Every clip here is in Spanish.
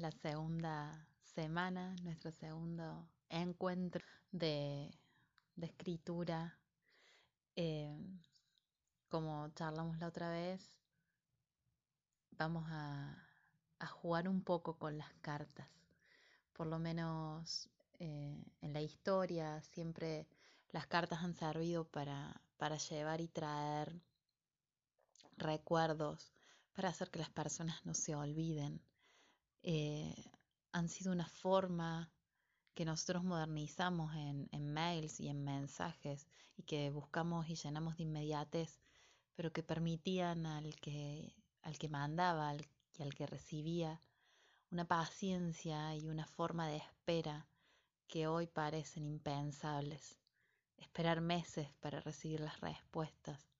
la segunda semana, nuestro segundo encuentro de, escritura. Eh, como charlamos la otra vez, vamos a, jugar un poco con las cartas. Por lo menos eh, en la historia siempre las cartas han servido para, para llevar y traer recuerdos, para hacer que las personas no se olviden. Eh, han sido una forma que nosotros modernizamos en, mails y en mensajes y que buscamos y llenamos de inmediatez, pero que permitían al que, al que mandaba y al que recibía una paciencia y una forma de espera que hoy parecen impensables. Esperar meses para recibir las respuestas,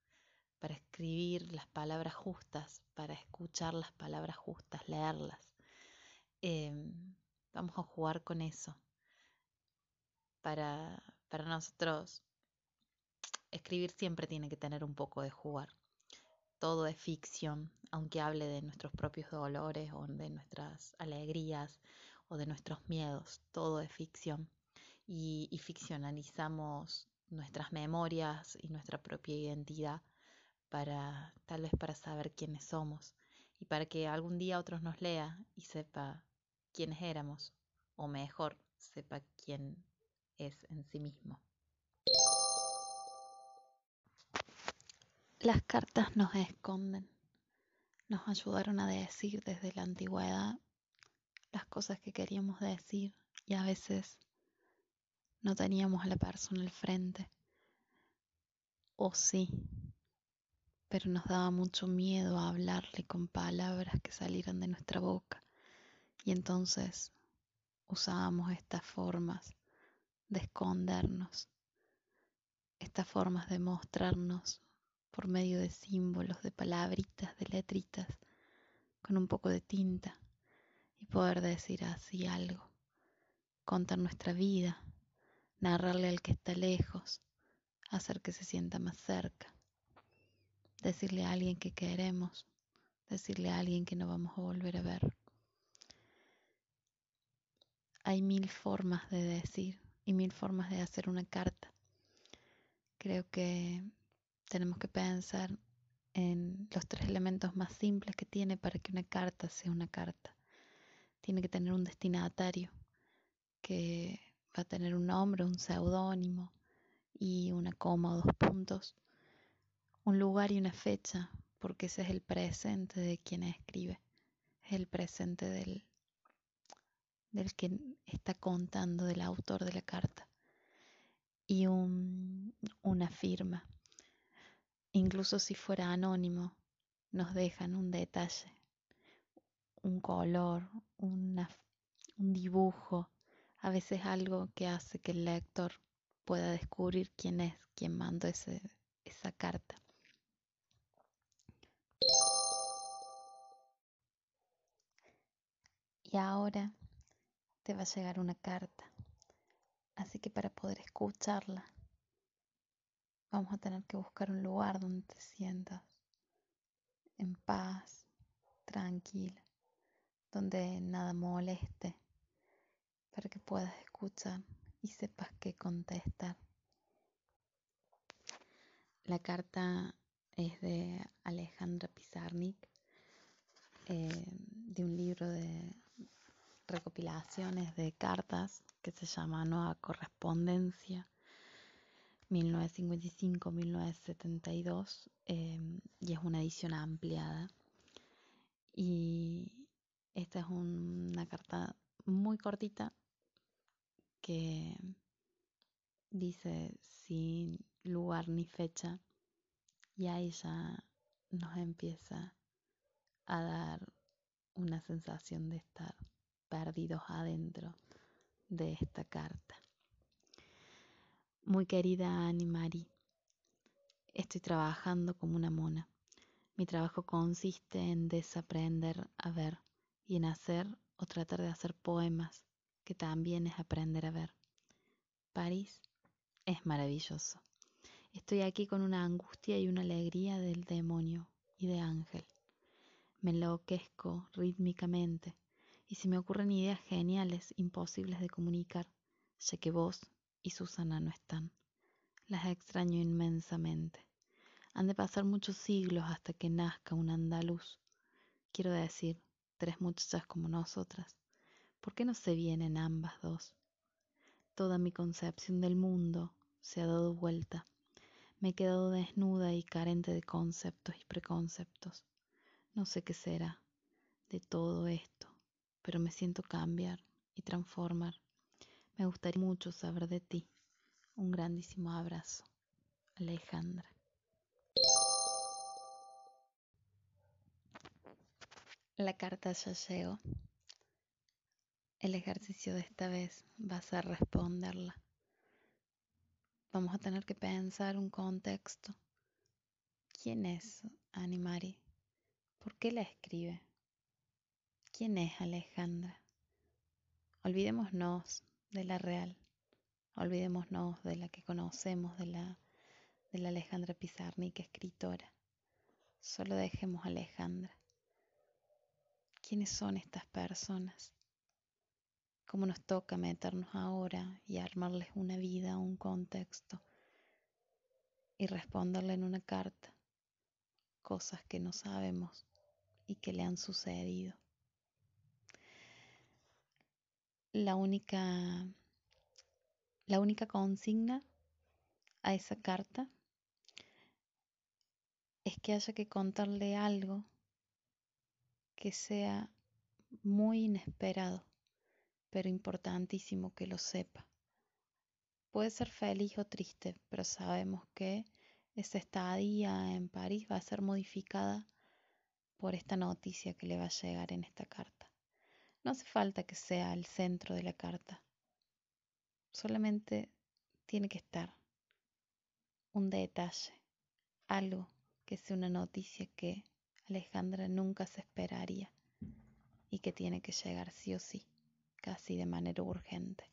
para escribir las palabras justas, para escuchar las palabras justas, leerlas. Em, vamos a jugar con eso. Para, para nosotros, escribir siempre tiene que tener un poco de jugar. Todo es ficción, aunque hable de nuestros propios dolores o de nuestras alegrías o de nuestros miedos. Todo es ficción. Y, y ficcionalizamos nuestras memorias y nuestra propia identidad para tal vez para saber quiénes somos y para que algún día otros nos lea y sepa quiénes éramos, o mejor, sepa quién es en sí mismo. Las cartas nos esconden, nos ayudaron a decir desde la antigüedad las cosas que queríamos decir y a veces no teníamos a la persona al frente. O sí, pero nos daba mucho miedo hablarle con palabras que salieran de nuestra boca. Y entonces usábamos estas formas de escondernos, estas formas de mostrarnos por medio de símbolos, de palabritas, de letritas, con un poco de tinta y poder decir así algo, contar nuestra vida, narrarle al que está lejos, hacer que se sienta más cerca decirle a alguien que queremos, decirle a alguien que no vamos a volver a ver. Hay mil formas de decir y mil formas de hacer una carta. Creo que tenemos que pensar en los tres elementos más simples que tiene para que una carta sea una carta. Tiene que tener un destinatario que va a tener un nombre, un seudónimo y una coma o dos puntos un lugar y una fecha, porque ese es el presente de quien escribe, es el presente del, del que está contando, del autor de la carta, y un, una firma. Incluso si fuera anónimo, nos dejan un detalle, un color, un dibujo, a veces algo que hace que el lector pueda descubrir quién es quien mandó esa carta. Y ahora te va a llegar una carta. Así que para poder escucharla, vamos a tener que buscar un lugar donde te sientas en paz, tranquila, donde nada moleste, para que puedas escuchar y sepas qué contestar. La carta es de Alejandra Pizarnik, eh, de un libro de recopilaciones de cartas que se llama Nueva Correspondencia 1955-1972 em, y es una edición ampliada. Y esta es una carta muy cortita que dice sin lugar ni fecha y ahí ya nos empieza a dar una sensación de estar perdidos adentro de esta carta. Muy querida Annie Marie, estoy trabajando como una mona. Mi trabajo consiste en desaprender a ver y en hacer o tratar de hacer poemas, que también es aprender a ver. París es maravilloso. Estoy aquí con una angustia y una alegría del demonio y de ángel. Me enloquezco rítmicamente y se me ocurren ideas geniales, imposibles de comunicar, ya que vos y Susana no están. Las extraño inmensamente. Han de pasar muchos siglos hasta que nazca un andaluz. Quiero decir, tres muchachas como nosotras. ¿Por qué no se vienen ambas dos? Toda mi concepción del mundo se ha dado vuelta. Me he quedado desnuda y carente de conceptos y preconceptos. No sé qué será de todo esto, pero me siento cambiar y transformar. Me gustaría mucho saber de ti. Un grandísimo abrazo. Alejandra. La carta ya llegó. El ejercicio de esta vez va a ser responderla. Vamos a tener que pensar un contexto. ¿Quién es Animari? ¿Por qué la escribe? ¿Quién es Alejandra? Olvidémonos de la real, olvidémonos de la que conocemos, de la, de la Alejandra Pizarnik, escritora. Solo dejemos a Alejandra. ¿Quiénes son estas personas? ¿Cómo nos toca meternos ahora y armarles una vida, un contexto y responderle en una carta cosas que no sabemos y que le han sucedido? La única, la única consigna a esa carta es que haya que contarle algo que sea muy inesperado, pero importantísimo que lo sepa. Puede ser feliz o triste, pero sabemos que esa estadía en París va a ser modificada por esta noticia que le va a llegar en esta carta. No hace falta que sea el centro de la carta, solamente tiene que estar un detalle, algo que sea una noticia que Alejandra nunca se esperaría y que tiene que llegar sí o sí, casi de manera urgente.